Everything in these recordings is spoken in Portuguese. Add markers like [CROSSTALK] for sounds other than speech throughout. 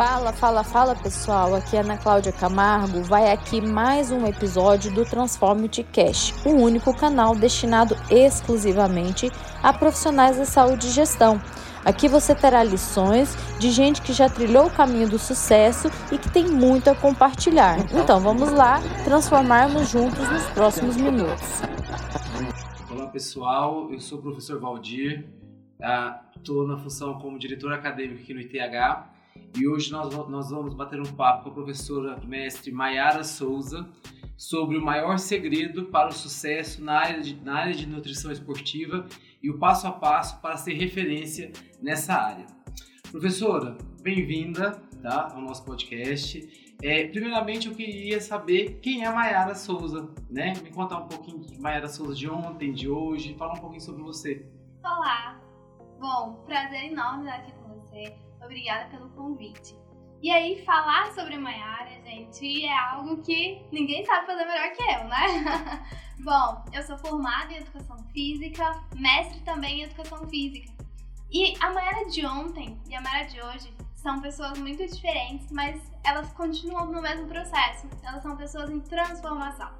Fala, fala, fala pessoal, aqui é Ana Cláudia Camargo. Vai aqui mais um episódio do Transformity Cash, o único canal destinado exclusivamente a profissionais da saúde e gestão. Aqui você terá lições de gente que já trilhou o caminho do sucesso e que tem muito a compartilhar. Então vamos lá transformarmos juntos nos próximos minutos. Olá pessoal, eu sou o professor Valdir, estou na função como diretor acadêmico aqui no ITH e hoje nós, nós vamos bater um papo com a professora mestre Maiara Souza sobre o maior segredo para o sucesso na área, de, na área de nutrição esportiva e o passo a passo para ser referência nessa área. Professora, bem-vinda tá, ao nosso podcast. É, primeiramente, eu queria saber quem é a Maiara Souza, né? Me contar um pouquinho de Maiara Souza de ontem, de hoje, falar um pouquinho sobre você. Olá! Bom, prazer enorme estar aqui com você obrigada pelo convite. E aí, falar sobre Maiara, gente, é algo que ninguém sabe fazer melhor que eu, né? [LAUGHS] Bom, eu sou formada em Educação Física, mestre também em Educação Física. E a Maiara de ontem e a Maiara de hoje são pessoas muito diferentes, mas elas continuam no mesmo processo. Elas são pessoas em transformação.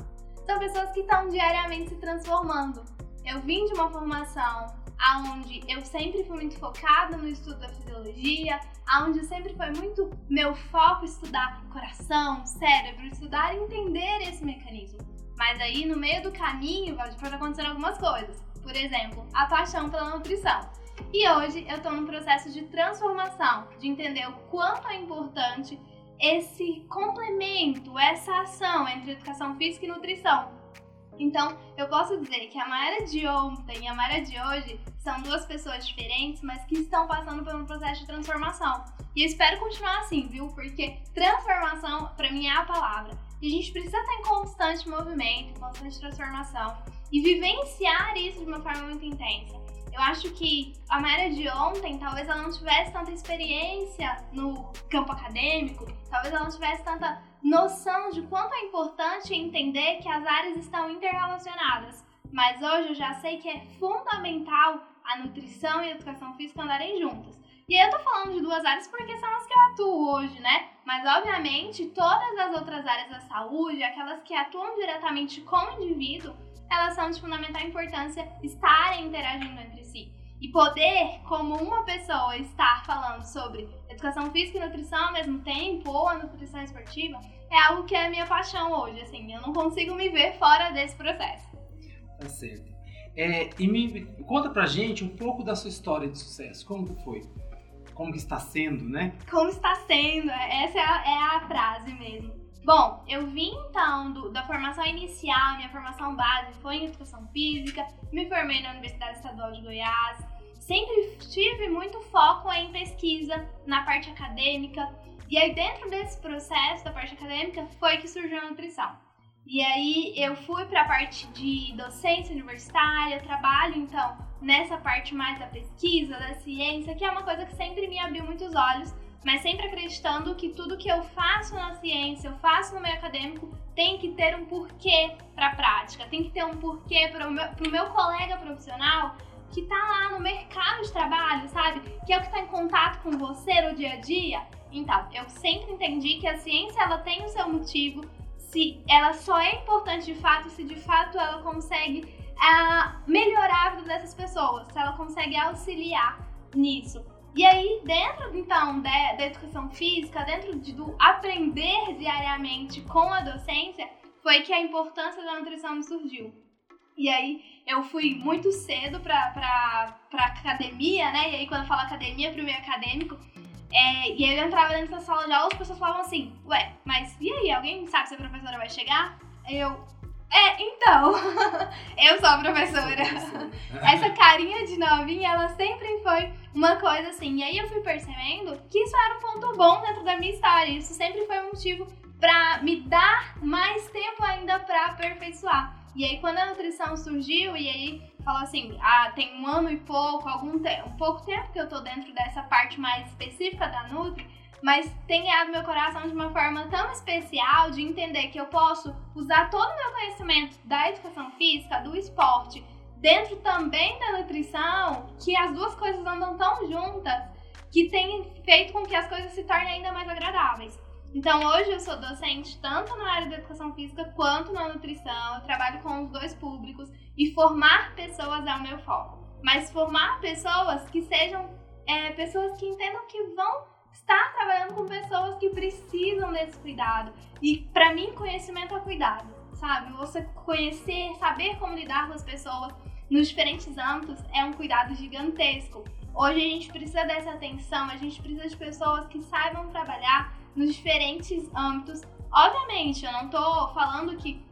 São pessoas que estão diariamente se transformando. Eu vim de uma formação aonde eu sempre fui muito focada no estudo da fisiologia, aonde sempre foi muito meu foco estudar coração, cérebro, estudar e entender esse mecanismo. Mas aí no meio do caminho foram acontecendo algumas coisas. Por exemplo, a paixão pela nutrição. E hoje eu estou num processo de transformação, de entender o quanto é importante esse complemento, essa ação entre educação física e nutrição então, eu posso dizer que a Mayara de ontem e a Mayara de hoje são duas pessoas diferentes, mas que estão passando por um processo de transformação. E eu espero continuar assim, viu? Porque transformação, para mim, é a palavra. E a gente precisa estar em constante movimento, constante transformação e vivenciar isso de uma forma muito intensa. Eu acho que a Mayara de ontem, talvez ela não tivesse tanta experiência no campo acadêmico, talvez ela não tivesse tanta noção de quanto é importante entender que as áreas estão interrelacionadas. Mas hoje eu já sei que é fundamental a nutrição e a educação física andarem juntas. E eu tô falando de duas áreas porque são as que eu atuo hoje, né? Mas obviamente todas as outras áreas da saúde, aquelas que atuam diretamente com o indivíduo, elas são de fundamental importância estarem interagindo entre si. E poder, como uma pessoa, estar falando sobre educação física e nutrição ao mesmo tempo, ou a nutrição esportiva, é algo que é a minha paixão hoje. Assim, eu não consigo me ver fora desse processo. Tá certo. É, e me conta pra gente um pouco da sua história de sucesso. Como que foi? Como que está sendo, né? Como está sendo, essa é a, é a frase mesmo. Bom, eu vim então do, da formação inicial, minha formação base foi em educação física, me formei na Universidade Estadual de Goiás, sempre tive muito foco em pesquisa, na parte acadêmica. E aí, dentro desse processo da parte acadêmica, foi que surgiu a nutrição. E aí, eu fui para a parte de docência universitária, trabalho então nessa parte mais da pesquisa, da ciência, que é uma coisa que sempre me abriu muitos olhos, mas sempre acreditando que tudo que eu faço na ciência, eu faço no meio acadêmico, tem que ter um porquê para a prática, tem que ter um porquê para o meu, meu colega profissional que tá lá no mercado de trabalho, sabe? Que é o que está em contato com você no dia a dia. Então, eu sempre entendi que a ciência ela tem o seu motivo, se ela só é importante de fato se de fato ela consegue uh, melhorar a vida dessas pessoas, se ela consegue auxiliar nisso. E aí, dentro então da, da educação física, dentro de, do aprender diariamente com a docência, foi que a importância da nutrição me surgiu. E aí eu fui muito cedo pra, pra, pra academia, né? E aí quando eu falo academia, pro meio acadêmico, é, e aí eu entrava dentro da sala de aula, as pessoas falavam assim, ué, mas e aí, alguém sabe se a professora vai chegar? Eu, é, então, [LAUGHS] eu sou a professora. [LAUGHS] Essa carinha de novinha, ela sempre foi uma coisa assim. E aí eu fui percebendo que isso era um ponto bom dentro da minha história. Isso sempre foi um motivo para me dar mais tempo ainda para aperfeiçoar. E aí quando a nutrição surgiu e aí falou assim, ah, tem um ano e pouco, algum um pouco tempo que eu tô dentro dessa parte mais específica da Nutri, mas tem ganhado meu coração de uma forma tão especial de entender que eu posso usar todo o meu conhecimento da educação física, do esporte, dentro também da nutrição, que as duas coisas andam tão juntas, que tem feito com que as coisas se tornem ainda mais agradáveis. Então hoje eu sou docente tanto na área da educação física quanto na nutrição. Eu trabalho com os dois públicos e formar pessoas é o meu foco. Mas formar pessoas que sejam é, pessoas que entendam que vão estar trabalhando com pessoas que precisam desse cuidado. E para mim conhecimento é cuidado, sabe? Você conhecer, saber como lidar com as pessoas nos diferentes âmbitos é um cuidado gigantesco. Hoje a gente precisa dessa atenção, a gente precisa de pessoas que saibam trabalhar nos diferentes âmbitos. Obviamente, eu não estou falando que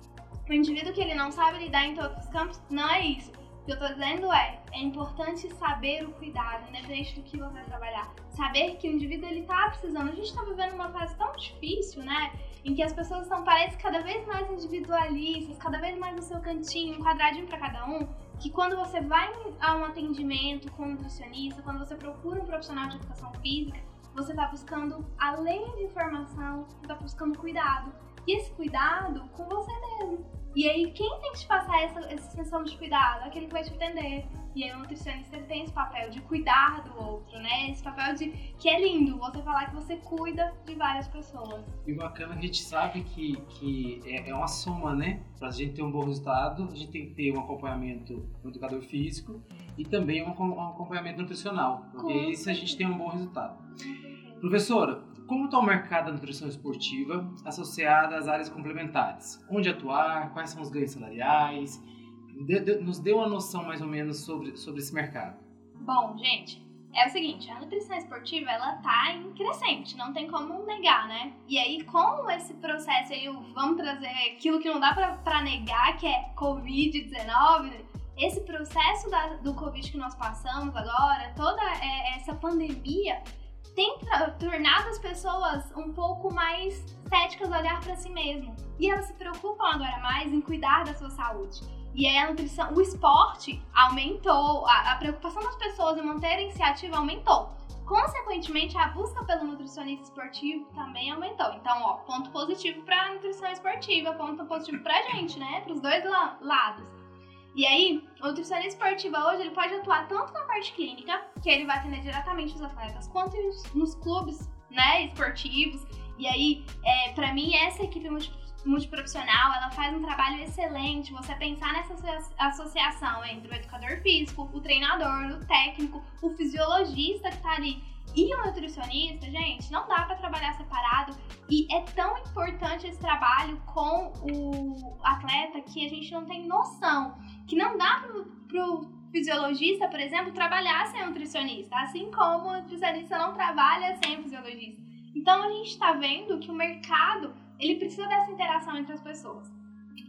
o indivíduo que ele não sabe lidar em todos os campos, não é isso. O que eu estou dizendo é, é importante saber o cuidado, independente do que você vai trabalhar. Saber que o indivíduo ele tá precisando. A gente está vivendo uma fase tão difícil, né? Em que as pessoas estão, parece, cada vez mais individualistas, cada vez mais no seu cantinho, um quadradinho para cada um que quando você vai a um atendimento com um nutricionista, quando você procura um profissional de educação física, você está buscando, além de informação, você está buscando cuidado. E esse cuidado com você mesmo. E aí, quem tem que te passar essa, essa sensação de cuidado? Aquele que vai te atender. E aí, o nutricionista tem esse papel de cuidar do outro, né? Esse papel de que é lindo você falar que você cuida de várias pessoas. E bacana a gente sabe que, que é, é uma soma, né? Pra gente ter um bom resultado, a gente tem que ter um acompanhamento no educador físico e também um, um acompanhamento nutricional. Porque Com isso a gente tem um bom resultado. Professora, como está o mercado da nutrição esportiva associada às áreas complementares? Onde atuar? Quais são os ganhos salariais? De, de, nos dê uma noção mais ou menos sobre, sobre esse mercado. Bom, gente, é o seguinte, a nutrição esportiva ela tá em crescente, não tem como negar, né? E aí com esse processo aí, vamos trazer aquilo que não dá para negar, que é COVID-19, esse processo da, do Covid que nós passamos agora, toda é, essa pandemia, tem tornado as pessoas um pouco mais céticas a olhar para si mesmo. E elas se preocupam agora mais em cuidar da sua saúde. E a nutrição, o esporte aumentou, a, a preocupação das pessoas em manterem-se ativas aumentou. Consequentemente, a busca pelo nutricionista esportivo também aumentou. Então, ó, ponto positivo para a nutrição esportiva, ponto positivo para a gente, né? Para os dois la lados. E aí, o nutricionista esportivo hoje ele pode atuar tanto na parte clínica, que ele vai atender diretamente os atletas, quanto nos clubes né, esportivos. E aí, é, para mim, essa equipe multiprofissional, ela faz um trabalho excelente. Você pensar nessa associação entre o educador físico, o treinador, o técnico, o fisiologista que está ali e o nutricionista, gente, não dá para trabalhar separado e é tão importante esse trabalho com o atleta que a gente não tem noção que não dá pro, pro fisiologista, por exemplo, trabalhar sem nutricionista, assim como o nutricionista não trabalha sem fisiologista. Então a gente está vendo que o mercado ele precisa dessa interação entre as pessoas.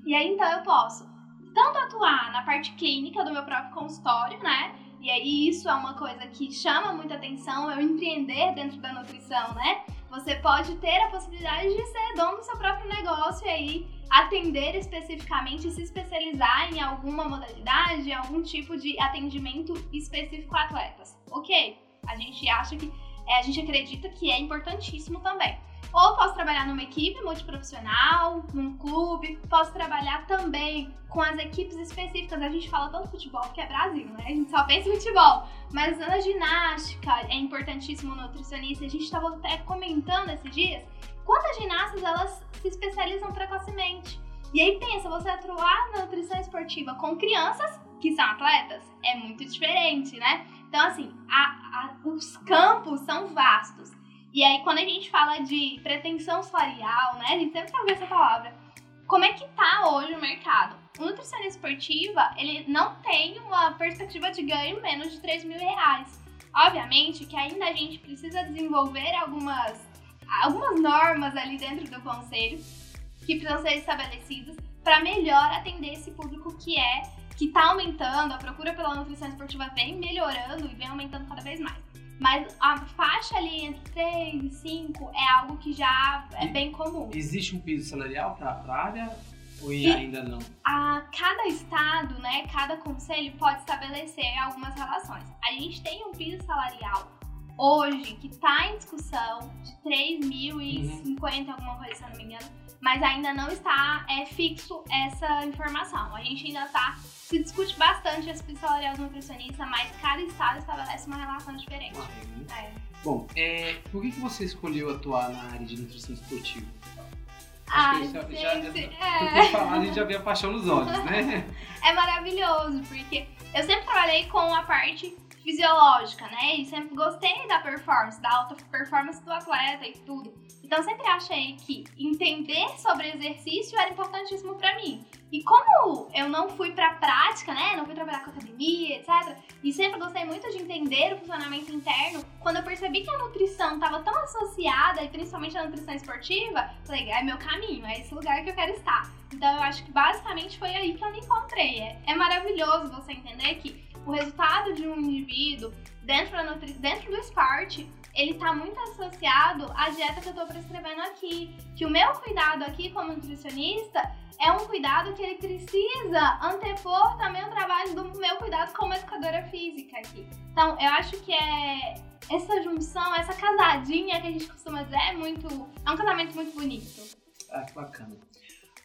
E aí então eu posso tanto atuar na parte clínica do meu próprio consultório, né? E aí isso é uma coisa que chama muita atenção, eu empreender dentro da nutrição, né? Você pode ter a possibilidade de ser dono do seu próprio negócio e aí atender especificamente, se especializar em alguma modalidade, algum tipo de atendimento específico a atletas. Ok, a gente acha que, é, a gente acredita que é importantíssimo também. Ou posso trabalhar numa equipe multiprofissional, num clube, posso trabalhar também com as equipes específicas. A gente fala tanto futebol que é Brasil, né? A gente só pensa em futebol. Mas na ginástica é importantíssimo nutricionista. A gente estava até comentando esses dias quantas ginastas elas se especializam precocemente. E aí pensa, você atuar na nutrição esportiva com crianças que são atletas é muito diferente, né? Então, assim, a, a, os campos são vastos. E aí, quando a gente fala de pretensão salarial, né? A gente sempre fala essa palavra. Como é que tá hoje o mercado? O nutricionista esportiva, ele não tem uma perspectiva de ganho menos de 3 mil reais. Obviamente que ainda a gente precisa desenvolver algumas, algumas normas ali dentro do conselho que precisam ser estabelecidas para melhor atender esse público que é que está aumentando, a procura pela nutrição esportiva vem melhorando e vem aumentando cada vez mais. Mas a faixa ali entre 3 e 5 é algo que já é e bem comum. Existe um piso salarial para a área ou e ainda não? A, cada estado, né, cada conselho pode estabelecer algumas relações. A gente tem um piso salarial hoje que está em discussão de 3.050, uhum. alguma coisa, se eu não me engano, mas ainda não está é, fixo essa informação. A gente ainda está. Se discute bastante esse psicólogo nutricionista, mas cada estado estabelece uma relação diferente. Ah, é. Bom, é, por que, que você escolheu atuar na área de nutrição esportiva? Ai, já, gente, já, já, é. falar, a gente já vê a paixão nos olhos, né? [LAUGHS] é maravilhoso, porque eu sempre trabalhei com a parte fisiológica, né? E sempre gostei da performance, da alta performance do atleta e tudo. Então sempre achei que entender sobre exercício era importantíssimo para mim. E como eu não fui pra prática, né? Não fui trabalhar com academia, etc. E sempre gostei muito de entender o funcionamento interno. Quando eu percebi que a nutrição estava tão associada, e principalmente a nutrição esportiva, falei, é meu caminho, é esse lugar que eu quero estar. Então eu acho que basicamente foi aí que eu me encontrei. É, é maravilhoso você entender que o resultado de um indivíduo dentro, da nutri... dentro do esporte ele está muito associado à dieta que eu estou prescrevendo aqui. Que o meu cuidado aqui como nutricionista é um cuidado que ele precisa antepor também o trabalho do meu cuidado como educadora física aqui. Então, eu acho que é essa junção, essa casadinha que a gente costuma dizer é muito. É um casamento muito bonito. Ah, que bacana.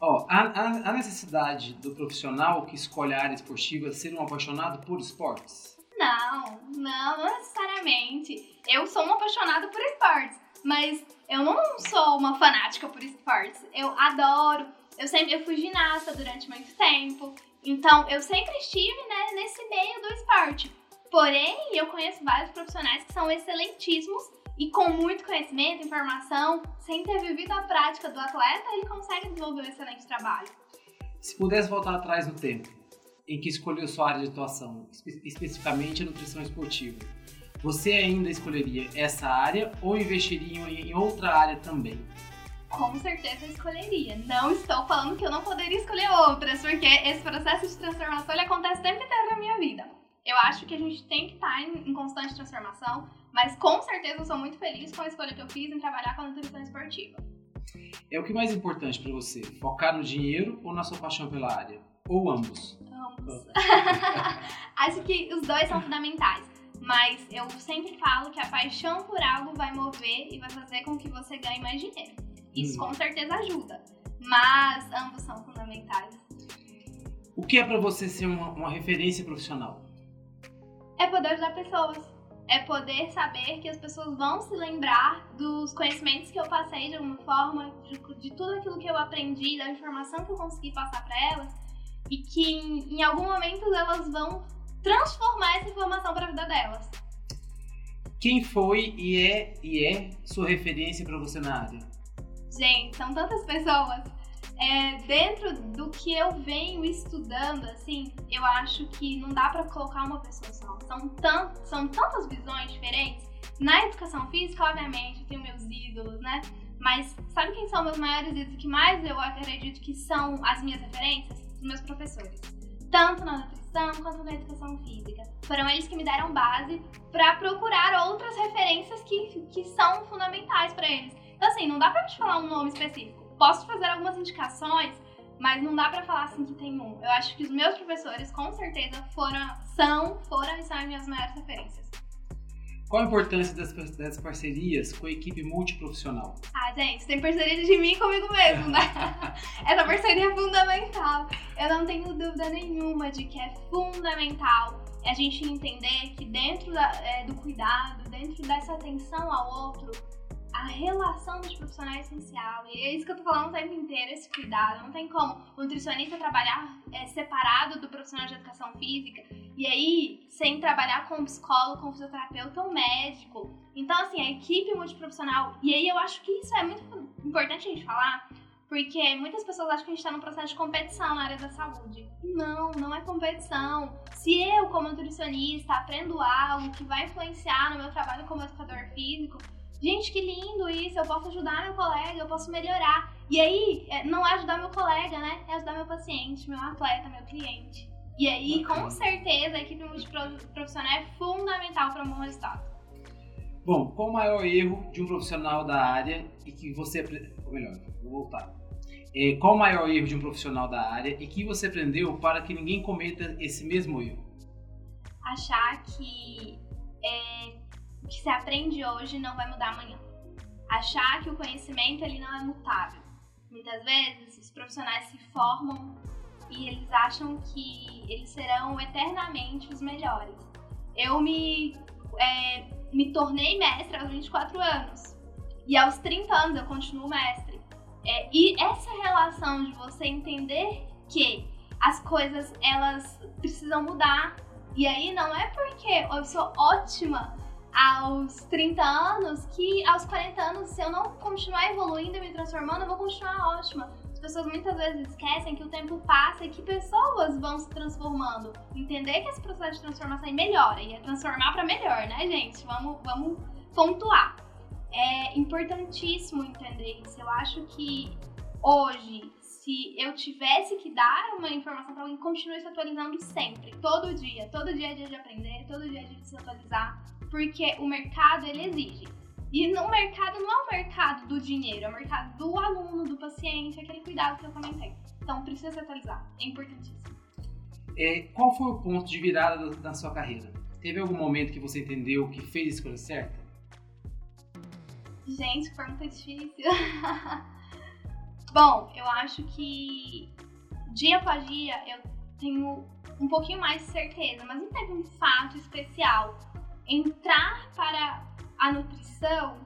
Ó, a, a necessidade do profissional que escolhe a área esportiva ser um apaixonado por esportes? Não, não, não necessariamente. Eu sou uma apaixonada por esportes, mas eu não sou uma fanática por esportes. Eu adoro. Eu sempre eu fui ginasta durante muito tempo. Então, eu sempre estive né, nesse meio do esporte. Porém, eu conheço vários profissionais que são excelentíssimos e com muito conhecimento, informação, sem ter vivido a prática do atleta, ele consegue desenvolver um excelente trabalho. Se pudesse voltar atrás no tempo, em que escolheu sua área de atuação, espe especificamente a nutrição esportiva, você ainda escolheria essa área ou investiria em outra área também? Com certeza escolheria. Não estou falando que eu não poderia escolher outras, porque esse processo de transformação ele acontece o tempo inteiro na minha. Eu acho que a gente tem que estar em, em constante transformação, mas com certeza eu sou muito feliz com a escolha que eu fiz em trabalhar com a nutrição esportiva. É o que mais importante para você? Focar no dinheiro ou na sua paixão pela área? Ou ambos? Ambos. [LAUGHS] Acho que os dois são fundamentais. Mas eu sempre falo que a paixão por algo vai mover e vai fazer com que você ganhe mais dinheiro. Isso hum. com certeza ajuda. Mas ambos são fundamentais. O que é para você ser uma, uma referência profissional? É poder ajudar pessoas é poder saber que as pessoas vão se lembrar dos conhecimentos que eu passei de alguma forma, de, de tudo aquilo que eu aprendi, da informação que eu consegui passar para elas, e que em, em algum momento elas vão transformar essa informação para a vida delas. Quem foi e é e é sua referência para você na área? Gente, são tantas pessoas é, dentro do que eu venho estudando, assim, eu acho que não dá para colocar uma pessoa só. São, são tantas visões diferentes. Na educação física, obviamente, eu tenho meus ídolos, né? Mas sabe quem são meus maiores ídolos? que mais eu acredito que são as minhas referências? Os meus professores. Tanto na nutrição quanto na educação física. Foram eles que me deram base para procurar outras referências que, que são fundamentais para eles. Então, assim, não dá pra te falar um nome específico Posso fazer algumas indicações, mas não dá para falar assim que tem um. Eu acho que os meus professores, com certeza, foram, são, foram e são as minhas maiores referências. Qual a importância das, das parcerias com a equipe multiprofissional? Ah, gente, tem parceria de mim comigo mesmo, né? [LAUGHS] Essa parceria é fundamental. Eu não tenho dúvida nenhuma de que é fundamental a gente entender que dentro da, é, do cuidado, dentro dessa atenção ao outro, a relação dos profissionais é essencial. E é isso que eu tô falando o tempo inteiro, esse cuidado. Não tem como o nutricionista trabalhar é, separado do profissional de educação física e aí sem trabalhar com um psicólogo, com um fisioterapeuta ou médico. Então, assim, a equipe multiprofissional. E aí eu acho que isso é muito importante a gente falar, porque muitas pessoas acham que a gente está num processo de competição na área da saúde. Não, não é competição. Se eu, como nutricionista, aprendo algo que vai influenciar no meu trabalho como educador físico, gente, que lindo isso, eu posso ajudar meu colega, eu posso melhorar. E aí, é, não é ajudar meu colega, né? É ajudar meu paciente, meu atleta, meu cliente. E aí, com certeza, a equipe multiprofissional é fundamental para um bom resultado. Bom, qual o maior erro de um profissional da área e que você. Ou melhor, vou voltar. É, qual o maior erro de um profissional da área e que você aprendeu para que ninguém cometa esse mesmo erro? Achar que é, o que se aprende hoje não vai mudar amanhã. Achar que o conhecimento ele não é mutável. Muitas vezes os profissionais se formam e eles acham que eles serão eternamente os melhores. Eu me, é, me tornei mestre aos 24 anos e aos 30 anos eu continuo mestre. É, e essa relação de você entender que as coisas elas precisam mudar e aí não é porque eu sou ótima aos 30 anos que aos 40 anos, se eu não continuar evoluindo e me transformando, eu vou continuar ótima. As pessoas muitas vezes esquecem que o tempo passa e que pessoas vão se transformando. Entender que esse processo de transformação é melhora e é transformar para melhor, né, gente? Vamos, vamos pontuar. É importantíssimo entender isso. Eu acho que hoje, se eu tivesse que dar uma informação para alguém, continue se atualizando sempre, todo dia. Todo dia é dia de aprender, todo dia é dia de se atualizar porque o mercado ele exige. E no mercado não é o mercado do dinheiro, é o mercado do aluno, do paciente, aquele cuidado que eu comentei. Então precisa se atualizar, é importantíssimo. É, qual foi o ponto de virada da, da sua carreira? Teve algum momento que você entendeu que fez a escolha certa? Gente, pergunta difícil. [LAUGHS] Bom, eu acho que dia após dia eu tenho um pouquinho mais de certeza, mas não teve um fato especial entrar para a nutrição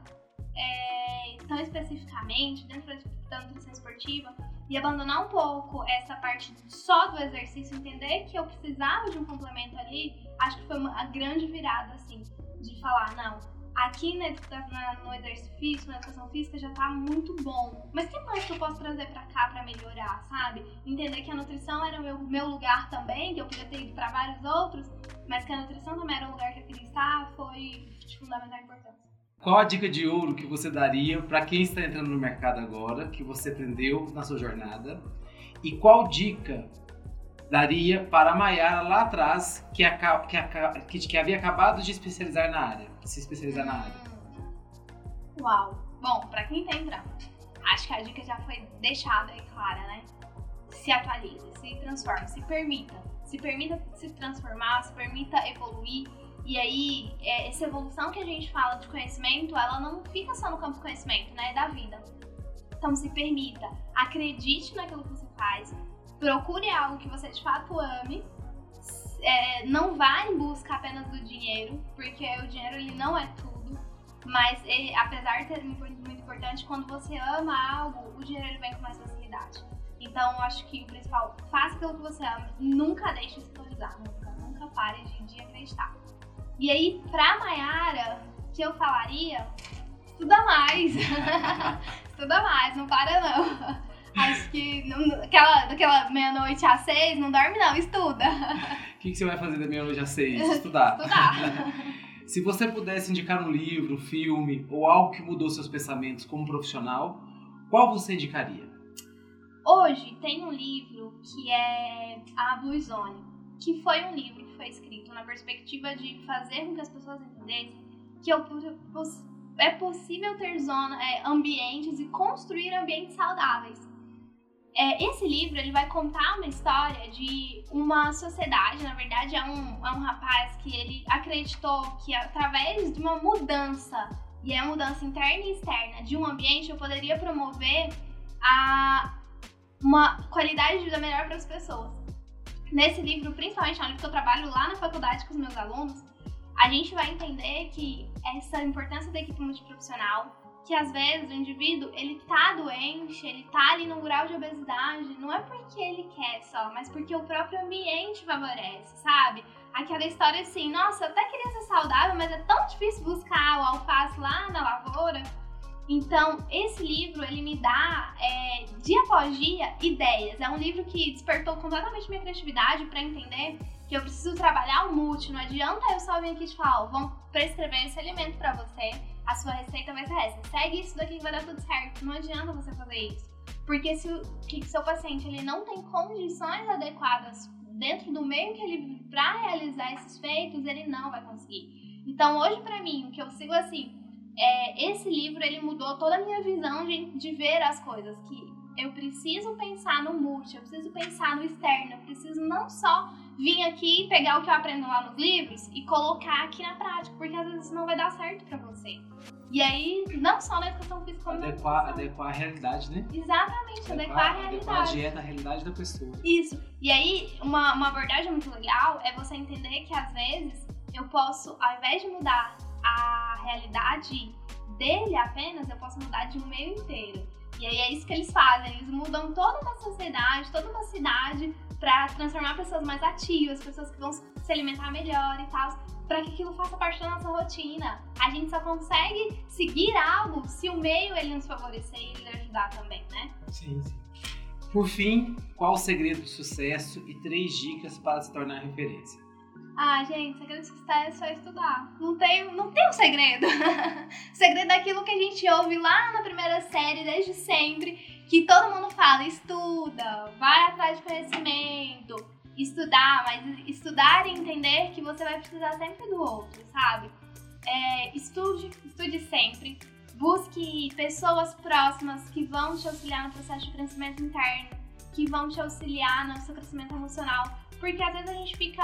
é, tão especificamente dentro da nutrição esportiva e abandonar um pouco essa parte só do exercício, entender que eu precisava de um complemento ali, acho que foi uma grande virada, assim, de falar, não, aqui na, na, no exercício na educação física, já tá muito bom. Mas que mais que eu posso trazer pra cá pra melhorar, sabe? Entender que a nutrição era o meu, meu lugar também, que eu podia ter ido pra vários outros, mas que a nutrição também era o lugar que eu queria estar, foi de fundamental importância. Qual a dica de ouro que você daria para quem está entrando no mercado agora, que você aprendeu na sua jornada? E qual dica daria para a Mayara lá atrás, que, que, que, que havia acabado de especializar na área, se especializar na área? Uau! Bom, para quem está entrando, acho que a dica já foi deixada aí clara, né? Se atualize, se transforme, se permita. Se permita se transformar, se permita evoluir. E aí, é, essa evolução que a gente fala de conhecimento, ela não fica só no campo do conhecimento, né? É da vida. Então, se permita, acredite naquilo que você faz, procure algo que você de fato ame. É, não vá em busca apenas do dinheiro, porque o dinheiro ele não é tudo. Mas ele, apesar de ser muito importante, quando você ama algo, o dinheiro ele vem com mais facilidade. Então, eu acho que o principal, faça aquilo que você ama, nunca deixe se atualizar, nunca, nunca pare de, de acreditar. E aí, pra Mayara, que eu falaria, estuda mais. [LAUGHS] estuda mais, não para não. Acho que não, aquela, daquela meia-noite às seis, não dorme não, estuda. [LAUGHS] O que, que você vai fazer da meia-noite às seis? [LAUGHS] Estudar. Estudar. [LAUGHS] Se você pudesse indicar um livro, um filme ou algo que mudou seus pensamentos como profissional, qual você indicaria? Hoje tem um livro que é A Blue Zone, que foi um livro que foi escrito na perspectiva de fazer com que as pessoas entendessem que é possível ter zona, é, ambientes e construir ambientes saudáveis. É, esse livro ele vai contar uma história de uma sociedade, na verdade é um, é um rapaz que ele acreditou que através de uma mudança, e é mudança interna e externa de um ambiente, eu poderia promover a, uma qualidade de vida melhor para as pessoas. Nesse livro, principalmente no livro que eu trabalho lá na faculdade com os meus alunos, a gente vai entender que essa importância da equipe multiprofissional, que às vezes o indivíduo ele tá doente, ele tá ali no grau de obesidade, não é porque ele quer só, mas porque o próprio ambiente favorece, sabe? Aquela história assim, nossa, eu até queria ser saudável, mas é tão difícil buscar o alface lá na lavoura. Então, esse livro, ele me dá, é, dia após dia, ideias. É um livro que despertou completamente minha criatividade para entender que eu preciso trabalhar o multi. Não adianta eu só vir aqui e te falar, ó, vamos prescrever esse alimento para você, a sua receita vai ser essa. Segue isso daqui que vai dar tudo certo. Não adianta você fazer isso. Porque se o seu paciente ele não tem condições adequadas dentro do meio que ele vive para realizar esses feitos, ele não vai conseguir. Então, hoje para mim, o que eu sigo assim, é, esse livro ele mudou toda a minha visão de, de ver as coisas. Que eu preciso pensar no multi, eu preciso pensar no externo, eu preciso não só vir aqui, pegar o que eu aprendo lá nos livros e colocar aqui na prática, porque às vezes não vai dar certo para você. E aí, não só na educação física, como adequar, na adequar a realidade, né? Exatamente, adequar, adequar a realidade. Adequar a dieta à realidade da pessoa. Isso. E aí, uma, uma abordagem muito legal é você entender que às vezes eu posso, ao invés de mudar a realidade dele apenas, eu posso mudar de um meio inteiro. E aí é isso que eles fazem, eles mudam toda uma sociedade, toda uma cidade para transformar pessoas mais ativas, pessoas que vão se alimentar melhor e tal, para que aquilo faça parte da nossa rotina. A gente só consegue seguir algo se o meio ele nos favorecer e ele ajudar também, né? Sim, sim. Por fim, qual o segredo do sucesso e três dicas para se tornar referência? Ah, gente, segredo de sucesso é estudar. Não tem, não tem um segredo. [LAUGHS] o segredo é aquilo que a gente ouve lá na primeira série, desde sempre, que todo mundo fala: estuda, vai atrás de conhecimento, estudar, mas estudar e entender que você vai precisar sempre do outro, sabe? É, estude, estude sempre. Busque pessoas próximas que vão te auxiliar no processo de crescimento interno, que vão te auxiliar no seu crescimento emocional porque às vezes a gente fica.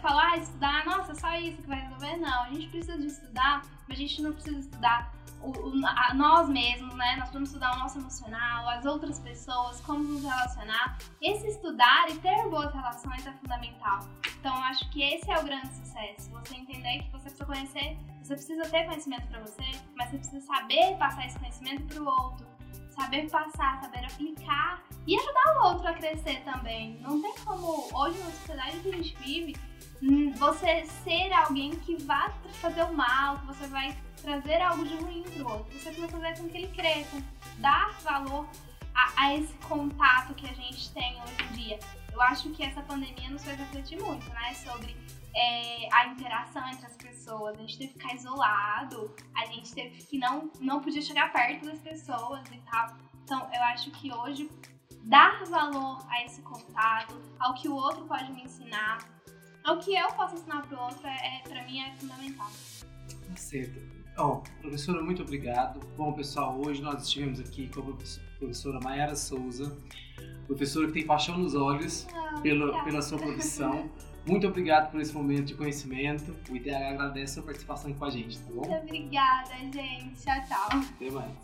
Falar, ah, estudar, nossa, só isso que vai resolver. Não, a gente precisa de estudar, mas a gente não precisa estudar o, o, a, nós mesmos, né? Nós precisamos estudar o nosso emocional, as outras pessoas, como nos relacionar. Esse estudar e ter boas relações é fundamental. Então, eu acho que esse é o grande sucesso. Você entender que você precisa conhecer, você precisa ter conhecimento para você, mas você precisa saber passar esse conhecimento para o outro saber passar, saber aplicar e ajudar o outro a crescer também. Não tem como, hoje na sociedade que a gente vive, hum, você ser alguém que vá fazer o mal, que você vai trazer algo de ruim pro outro. Você precisa fazer com que ele cresça, dar valor a, a, esse contato que a gente tem hoje em dia. Eu acho que essa pandemia nos fez refletir muito, né? Sobre é, a interação entre as pessoas. A gente teve que ficar isolado, a gente teve que não, não podia chegar perto das pessoas e tal. Então, eu acho que hoje dar valor a esse contato, ao que o outro pode me ensinar, ao que eu posso ensinar para o outro, é, é para mim é fundamental. Certo. Oh, professora, muito obrigado. Bom, pessoal, hoje nós estivemos aqui com a professora Mayara Souza, professora que tem paixão nos olhos ah, pela, pela sua profissão. [LAUGHS] Muito obrigado por esse momento de conhecimento. O IDH agradece a sua participação aqui com a gente, tá bom? Muito obrigada, gente. Tchau, tchau. Até mais.